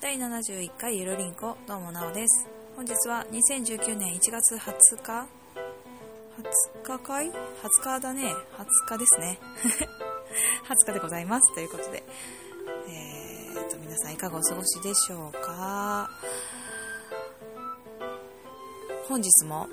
第71回ゆるりんこどうもなおです。本日は2019年1月20日20日かい ?20 日だね。20日ですね。20日でございます。ということでえー、と皆さんいかがお過ごしでしょうか？本日も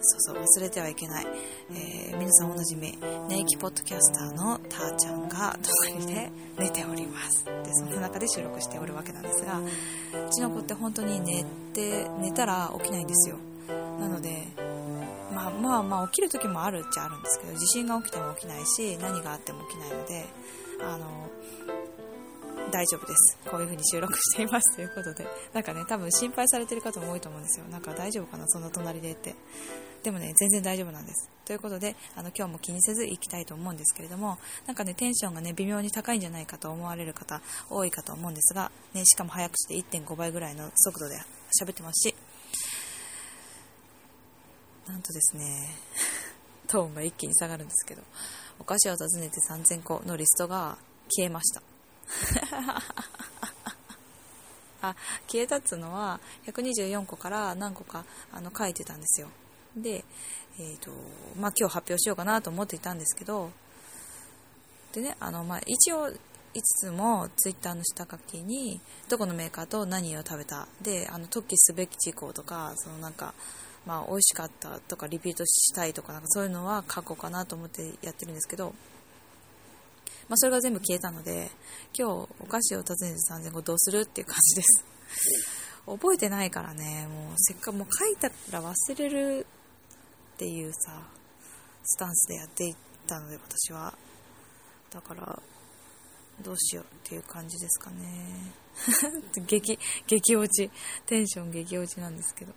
そうそう忘れてはいけない、えー、皆さんおなじみネイキポッドキャスターのたーちゃんが隣で寝ております。でその中で収録しておるわけなんですがうちの子って本当に寝て寝たら起きないんですよ。なのでまあまあまあ起きる時もあるっちゃあるんですけど地震が起きても起きないし何があっても起きないのであの大丈夫です。こういう風に収録していますということで。なんかね、多分心配されてる方も多いと思うんですよ。なんか大丈夫かなそんな隣でって。でもね、全然大丈夫なんです。ということで、あの、今日も気にせず行きたいと思うんですけれども、なんかね、テンションがね、微妙に高いんじゃないかと思われる方、多いかと思うんですが、ね、しかも早くして1.5倍ぐらいの速度で喋ってますし、なんとですね、トーンが一気に下がるんですけど、お菓子を訪ねて3000個のリストが消えました。あ消えたっつうのは124個から何個かあの書いてたんですよ。で、えーとまあ、今日発表しようかなと思っていたんですけど、でね、あのまあ、一応、いつつもツイッターの下書きにどこのメーカーと何を食べたであの特記すべき事項とかそのなんか、まあ、美味しかったとかリピートしたいとかなんかそういうのは書こうかなと思ってやってるんですけど、まあ、それが全部消えたので今日お菓子を訪ねて3000個どうするっていう感じです。覚えてないからねもうせっかくもう書いたら忘れるっていうさスタンスでやっていったので私は。だからどうしようっていう感じですかね。激激落ち。テンション激落ちなんですけど、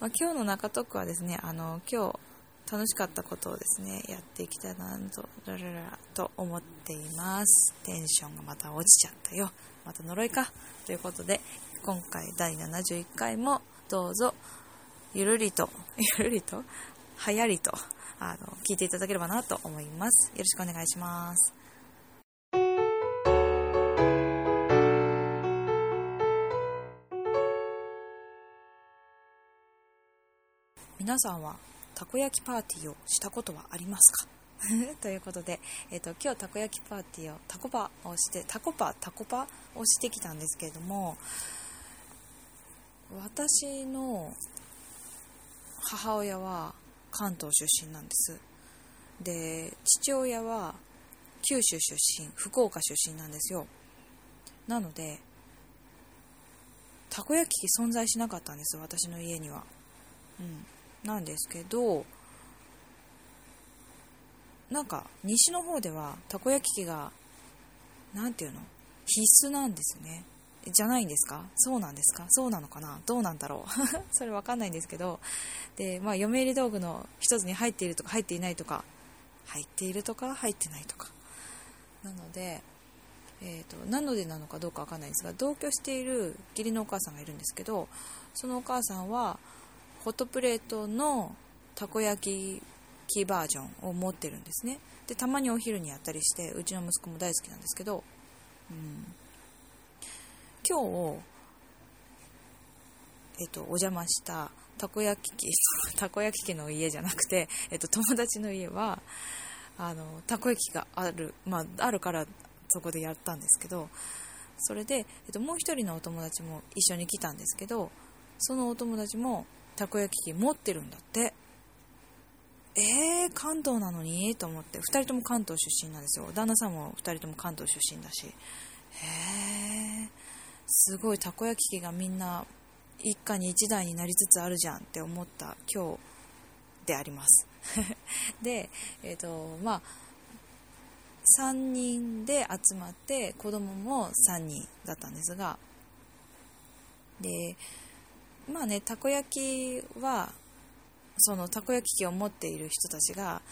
まあ、今日の中トークはですねあの今日楽しかったことをですねやっていきたいなとラララと思っていますテンションがまた落ちちゃったよまた呪いかということで今回第71回もどうぞゆるりと ゆるりと？はやりとあの聞いていただければなと思います。よろしくお願いします。皆さんはたこ焼きパーティーをしたことはありますか？ということで、えーと、今日たこ焼きパーティーをタコパをしてタコパタコパをしてきたんですけれども私の母親は関東出身なんです。で父親は九州出身福岡出身なんですよ。なのでたこ焼き器存在しなかったんです私の家には。うん。なんですけどなんか西の方ではたこ焼き器が何ていうの？必須なんですね。じゃないんですか？そうなんですか？そうなのかな？どうなんだろう？それわかんないんですけど、で、まあ、嫁入り道具の一つに入っているとか入っていないとか、入っているとか入ってないとか。なので、えーと、なのでなのかどうかわかんないんですが、同居している義理のお母さんがいるんですけど、そのお母さんは、ホットプレートのたこ焼き器バージョンを持ってるんですね。で、たまにお昼にやったりして、うちの息子も大好きなんですけど、うん、今日、えっと、お邪魔したたこ焼き器、たこ焼き器の家じゃなくて、えっと、友達の家は、あの、たこ焼きがある、まあ、あるからそこでやったんですけど、それで、えっと、もう一人のお友達も一緒に来たんですけど、そのお友達もたこ焼き器持ってるんだって。えー、関東なのに？と思って、2人とも関東出身なんですよ。旦那さんも2人とも関東出身だし。へー。すごいたこ焼き器がみんな一家に一台になりつつあるじゃんって思った今日であります で、えっ、ー、と、まあ、3人で集まって子供も3人だったんですがでまあねたこ焼きはそのたこ焼き器を持っている人たちが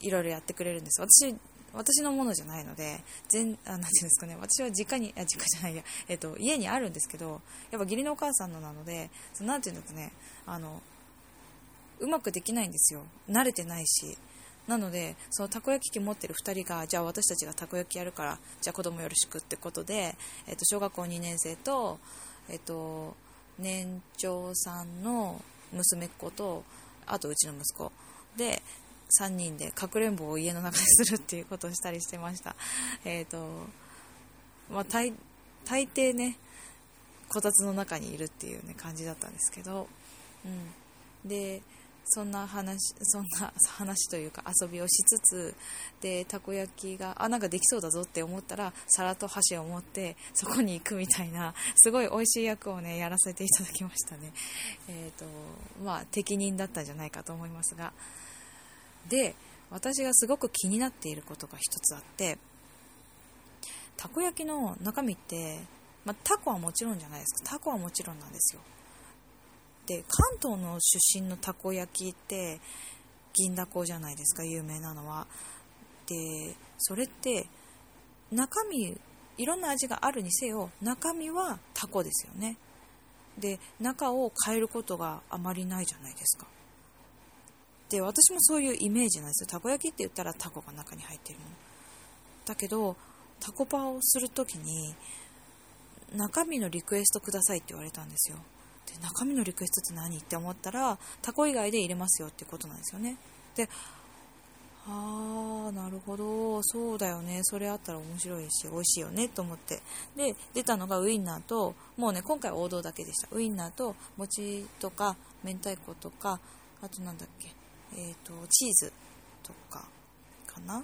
いろいろやってくれるんです私私のものじゃないので、全、あ、なんていうんですかね、私は実家に、あ、実家じゃないや、えっと、家にあるんですけど、やっぱ義理のお母さんのなので、そのなんていうんだろうね、あの、うまくできないんですよ。慣れてないし。なのでそのたこ焼き器持ってる2人がじゃあ私たちがたこ焼きやるからじゃあ子供よろしくってことで、えっと、小学校2年生と、えっと、年長さんの娘っ子とあとうちの息子。で3人でかくれんぼを家の中にするっていうことをしたりしてました。えっ、とまあ大大抵ねこたつの中にいるっていう、ね、感じだったんですけど、うん、でそんな話そんな 話というか遊びをしつつでたこ焼きがあなんかできそうだぞって思ったら皿と箸を持ってそこに行くみたいなすごい美味しい役をねやらせていただきましたね。えっ、ー、とまあ適任だったんじゃないかと思いますが。で私がすごく気になっていることが一つあってたこ焼きの中身ってまあ、タコはもちろんじゃないですか。タコはもちろんなんですよ。で関東の出身のたこ焼きって銀だこじゃないですか有名なのは。でそれって中身いろんな味があるにせよ中身はタコですよね。で中を変えることがあまりないじゃないですか。で私もそういうイメージなんですよ。たこ焼きって言ったらタコが中に入ってるの。だけどタコパをするときに中身のリクエストくださいって言われたんですよ。で中身のリクエストって何って思ったらタコ以外で入れますよってことなんですよね。でああなるほど。そうだよね。それあったら面白いし美味しいよねと思って。で出たのがウインナーともうね今回王道だけでした。ウインナーと餅とか明太子とかあとなんだっけ。えっ、ー、とチーズとかかな。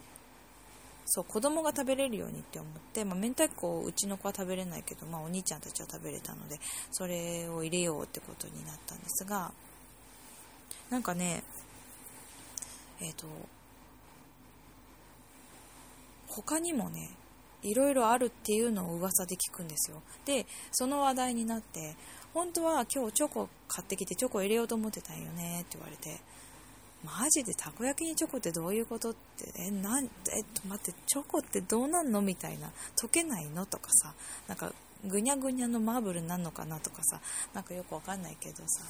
そう子供が食べれるようにって思って、まあ、明太子うちの子は食べれないけど、まあ、お兄ちゃんたちは食べれたのでそれを入れようってことになったんですがなんかねえっ、ー、と他にもねいろいろあるっていうのを噂で聞くんですよ。でその話題になって本当は今日チョコ買ってきてチョコ入れようと思ってたんよねって言われてマジでたこ焼きにチョコってどういうことって？えなんえっと待ってチョコってどうなんのみたいな。溶けないのとかさ。なんかぐにゃぐにゃのマーブルになるのかなとかさ。なんかよくわかんないけどさ。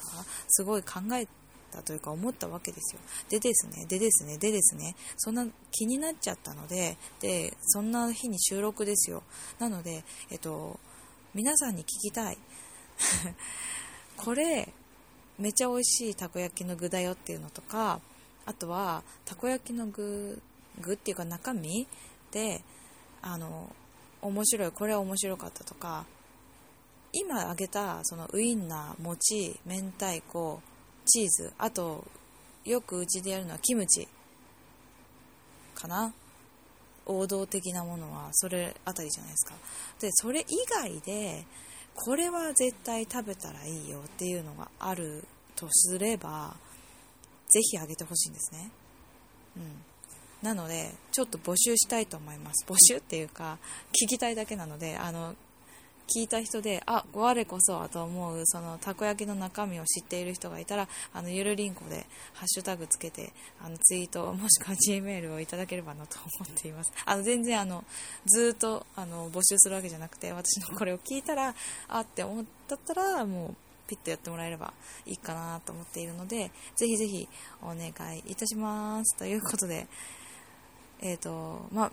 すごい考えたというか思ったわけですよ。でですねでですねでですね。そんな気になっちゃったのででそんな日に収録ですよ。なのでえっと皆さんに聞きたい。これめちゃ美味しいたこ焼きの具だよっていうのとかあとはたこ焼きの具具っていうか中身であの面白いこれは面白かったとか今挙げたそのウインナー餅明太子チーズあとよくうちでやるのはキムチかな。王道的なものはそれあたりじゃないですか。でそれ以外でこれは絶対食べたらいいよっていうのがあるとすればぜひあげてほしいんですね。うん。なのでちょっと募集したいと思います。募集っていうか聞きたいだけなのであの聞いた人であ我こそはと思うそのたこ焼きの中身を知っている人がいたらあのゆるりんこでハッシュタグつけてあのツイートもしくは G メールをいただければなと思っています。あの全然あのずっとあの募集するわけじゃなくて私のこれを聞いたらあって思ったったらもうピッとやってもらえればいいかなと思っているのでぜひぜひお願いいたします。ということでえっ、ー、とまあ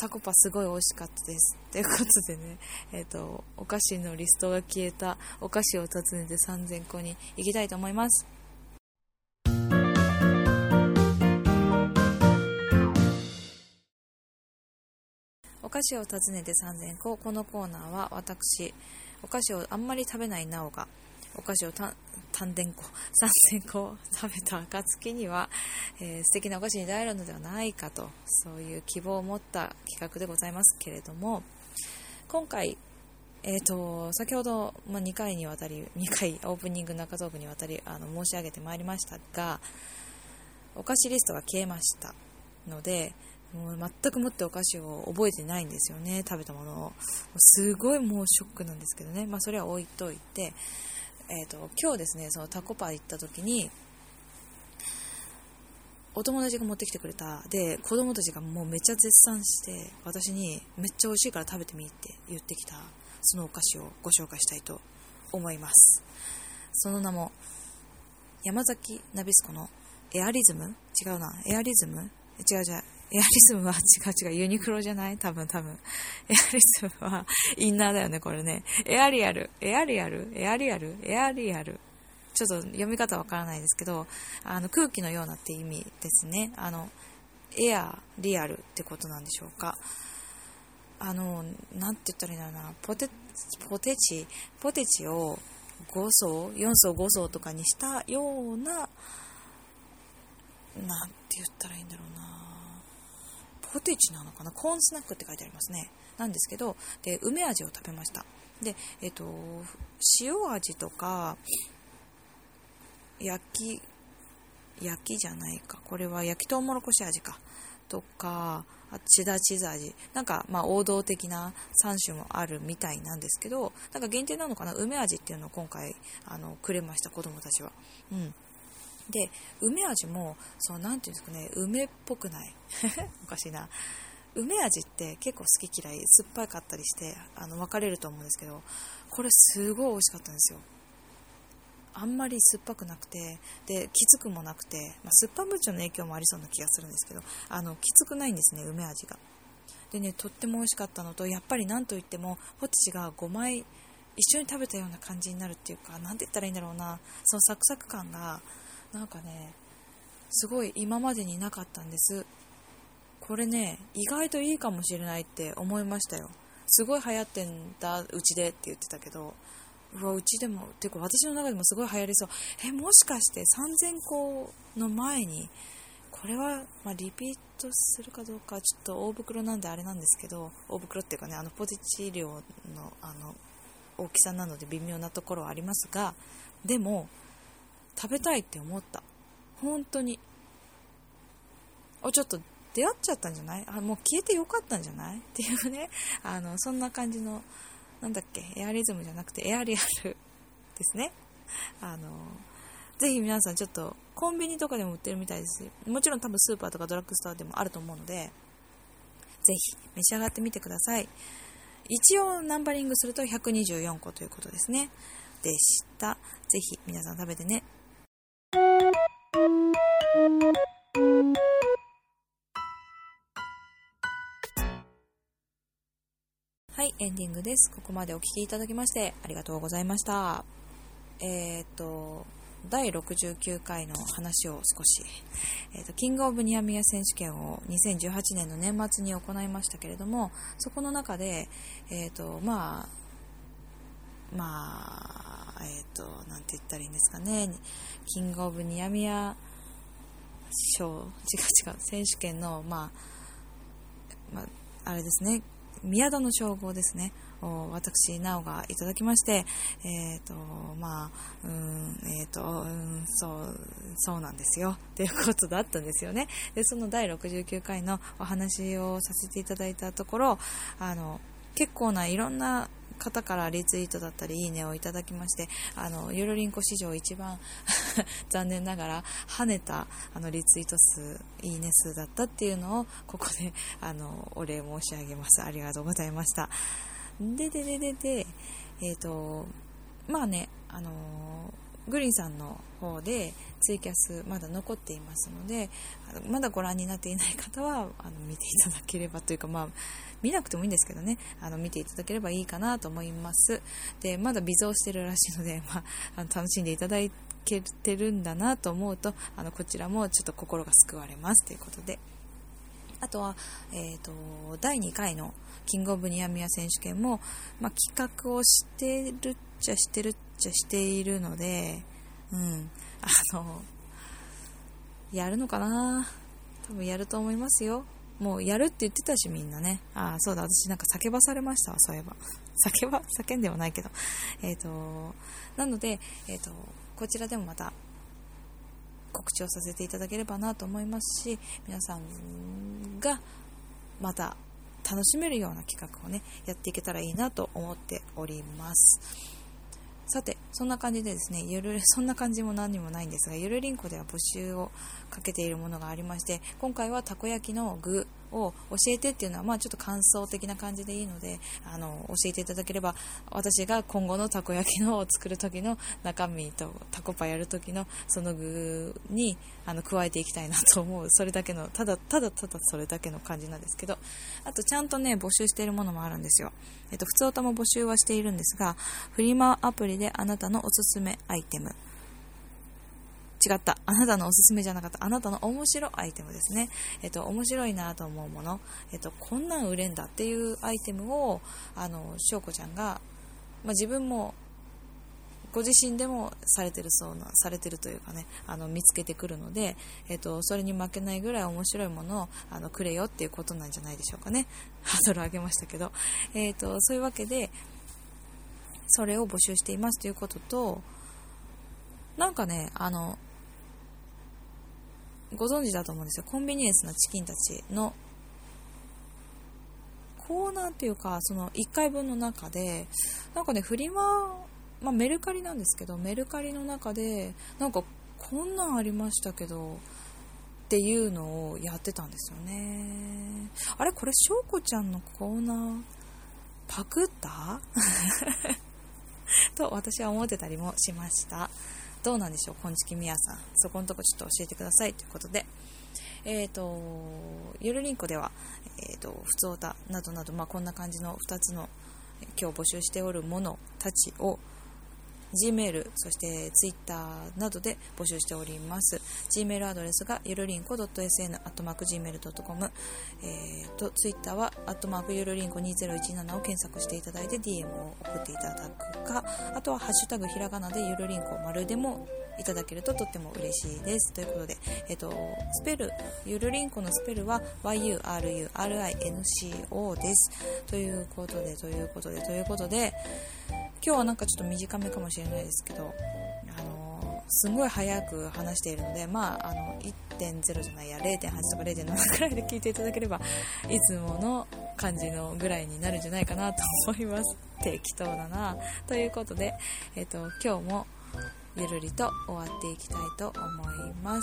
タコパすごい美味しかったです。ということでね、えっ、ー、と、お菓子のリストが消えたお菓子を訪ねて3000個に行きたいと思います。お菓子を訪ねて3000個。このコーナーは私、お菓子をあんまり食べないなおが、お菓子を丹田個、3000個食べた暁には、えー、素敵なお菓子に出会えるのではないかと、そういう希望を持った企画でございますけれども、今回、えーと、先ほど、まあ、2回にわたり、2回オープニング中トークにわたりあの申し上げてまいりましたが、お菓子リストが消えましたので、もう全くもってお菓子を覚えてないんですよね、食べたものを。すごいもうショックなんですけどね、まあ、それは置いといて、えーと、今日ですねそのタコパ行った時にお友達が持ってきてくれた。で子供たちがもうめっちゃ絶賛して私にめっちゃ美味しいから食べてみって言ってきたそのお菓子をご紹介したいと思います。その名も山崎ナビスコのエアリズム？違うなエアリズム？違う違う。エアリズムは違う違う。ユニクロじゃない？多分多分。エアリズムはインナーだよね、これね。エアリアル、エアリアル、エアリアル、エアリアル。ちょっと読み方わからないですけど、あの空気のようなって意味ですね。あの、エア、リアルってことなんでしょうか。あの、なんて言ったらいいんだろうな。ポテ、ポテチ、ポテチを5層、4層、5層？とかにしたような、なんて言ったらいいんだろうな。ポテチなのかな？コーンスナックって書いてありますね。なんですけど、で、梅味を食べました。で、えっと、塩味とか、焼き、焼きじゃないか。これは焼きとうもろこし味か。とか、あチダチーズ味。なんか、まあ、王道的な3種もあるみたいなんですけど、なんか限定なのかな？梅味っていうのを今回、あの、くれました、子供たちは。うん。で、梅味も、そう、なんていうんですかね、梅っぽくない。おかしいな。梅味って結構好き嫌い、酸っぱかったりして、あの、分かれると思うんですけど、これすごい美味しかったんですよ。あんまり酸っぱくなくてできつくもなくて、まあ、酸っぱムチョの影響もありそうな気がするんですけどあのきつくないんですね梅味がでねとっても美味しかったのとやっぱり何といってもポテチが5枚一緒に食べたような感じになるっていうか何て言ったらいいんだろうなそのサクサク感がなんかねすごい今までになかったんです。これね意外といいかもしれないって思いましたよ。すごい流行ってんだうちでって言ってたけど。うわうちでもてか私の中でもすごい流行りそう。えもしかして3000個の前にこれは、まあ、リピートするかどうかちょっと大袋なんであれなんですけど大袋っていうかねあのポテチ量のあの大きさなので微妙なところはありますがでも食べたいって思った本当におちょっと出会っちゃったんじゃない？あもう消えてよかったんじゃない？っていうねあのそんな感じのなんだっけ、エアリズムじゃなくてエアリアルですね。あの、ぜひ皆さんちょっとコンビニとかでも売ってるみたいですもちろん多分スーパーとかドラッグストアでもあると思うので、ぜひ召し上がってみてください。一応ナンバリングすると124個ということですね。でした。ぜひ皆さん食べてね。エンディングです。ここまでお聴きいただきましてありがとうございました。えー、っと、第69回の話を少し、えー、っと、キングオブニアミヤ選手権を2018年の年末に行いましたけれども、そこの中で、えー、っと、まあ、まあ、えっと、なんて言ったらいいんですかね、キングオブニアミヤ賞、違う違う、選手権の、まあ、まあ、あれですね、宮戸の称号ですね。私、なおがいただきまして、えっ、ー、と、まあ、うん、えっ、ー、と、うん、そう、そうなんですよ。っていうことだったんですよね。で、その第69回のお話をさせていただいたところ、あの、結構ないろんな方からリツイートだったりいいねをいただきましてあのゆるりんこ史上一番 残念ながら跳ねたあのリツイート数いいね数だったっていうのをここであのお礼申し上げます。ありがとうございました。でででででえっ、ー、とまあねあのグリーンさんの方でツイキャスまだ残っていますのでまだご覧になっていない方はあの見ていただければというかまあ見なくてもいいんですけどね、あの、見ていただければいいかなと思います。で、まだ微増してるらしいので、まあ、あの楽しんでいただけてるんだなと思うと、あの、こちらもちょっと心が救われますということで。あとは、え、ー、と、第2回のキングオブニアミヤ選手権も、まあ、企画をしてるっちゃしてるっちゃしているので、うん、あの、やるのかな？多分やると思いますよ。もうやるって言ってたし、みんなね。ああ、そうだ、私なんか叫ばされましたわ、そういえば。叫ば、叫んではないけど。えっ、ー、と、なので、えっ、ー、と、こちらでもまた告知をさせていただければなと思いますし、皆さんがまた楽しめるような企画をね、やっていけたらいいなと思っております。さて、そんな感じでですね、ゆる、そんな感じも何にもないんですが、ゆるりんこでは募集をかけているものがありまして、今回はたこ焼きの具を教えてっていうのは、まあ、ちょっと感想的な感じでいいのであの教えていただければ私が今後のたこ焼きのを作る時の中身とタコパやる時のその具にあの加えていきたいなと思う。それだけのただただただそれだけの感じなんですけどあとちゃんとね募集しているものもあるんですよ、えっと、普通歌も募集はしているんですがフリマアプリであなたのおすすめアイテム。違った。あなたのおすすめじゃなかった。あなたの面白いアイテムですね。えっと、面白いなと思うもの。えっと、こんなん売れんだっていうアイテムを、あの、しょうこちゃんが、まあ、自分も、ご自身でもされてるそうな、されてるというかね、あの、見つけてくるので、えっと、それに負けないぐらい面白いものを、あの、くれよっていうことなんじゃないでしょうかね。ハードル上げましたけど。えっと、そういうわけで、それを募集していますということと、なんかね、あの、ご存知だと思うんですよ。コンビニエンスなチキンたちのコーナーっていうか、その1回分の中で、なんかね、フリマ、まあ、メルカリなんですけど、メルカリの中で、なんかこんなんありましたけど、っていうのをやってたんですよね。あれこれ、しょうこちゃんのコーナー、パクった？と私は思ってたりもしました。どうなんでしょう、こんちきみやさん。そこのとこちょっと教えてくださいということで。えっ、ー、と、ゆるりんこでは、えっ、ー、と、ふつおたなどなど、まあ、こんな感じの2つの今日募集しておるものたちを Gmail、そして Twitter などで募集しております。Gmail アドレスがゆるりんこ .sn.gmail.com、えー、と、Twitter は、アットマークゆるりんこ2017を検索していただいて DM を送っていただくか、あとはハッシュタグひらがなでゆるりんこ丸でもいただけるととっても嬉しいです。ということで、えっ、と、スペル、ゆるりんこのスペルは yururinco です。ということで、ということで、ということで、今日はなんかちょっと短めかもしれないですけど、あのすごい早く話しているので、まあ、あの1.0じゃないや0.8とか0.7 くらいで聞いていただければいつもの感じのぐらいになるんじゃないかなと思います。適当だな。ということで、えっと、今日もゆるりと終わっていきたいと思います。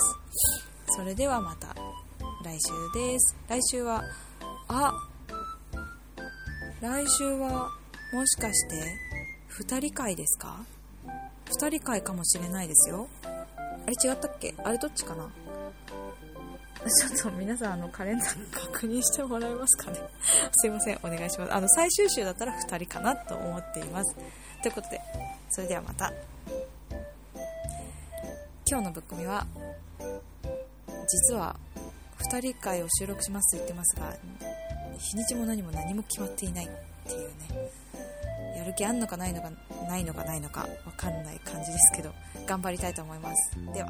それではまた来週です。来週はあ来週はもしかして2人会ですか ?2 人会かもしれないですよ。あれ違ったっけ？あれどっちかな？ちょっと皆さんあのカレンダー確認してもらえますかね？すいません、お願いします。あの最終週だったら2人かなと思っています。ということで、それではまた。今日のぶっ込みは、実は2人会を収録しますと言ってますが、日にちも何も何も決まっていないっていうね。る気あんのかないのかないのかないのかわかんない感じですけど頑張りたいと思います。では。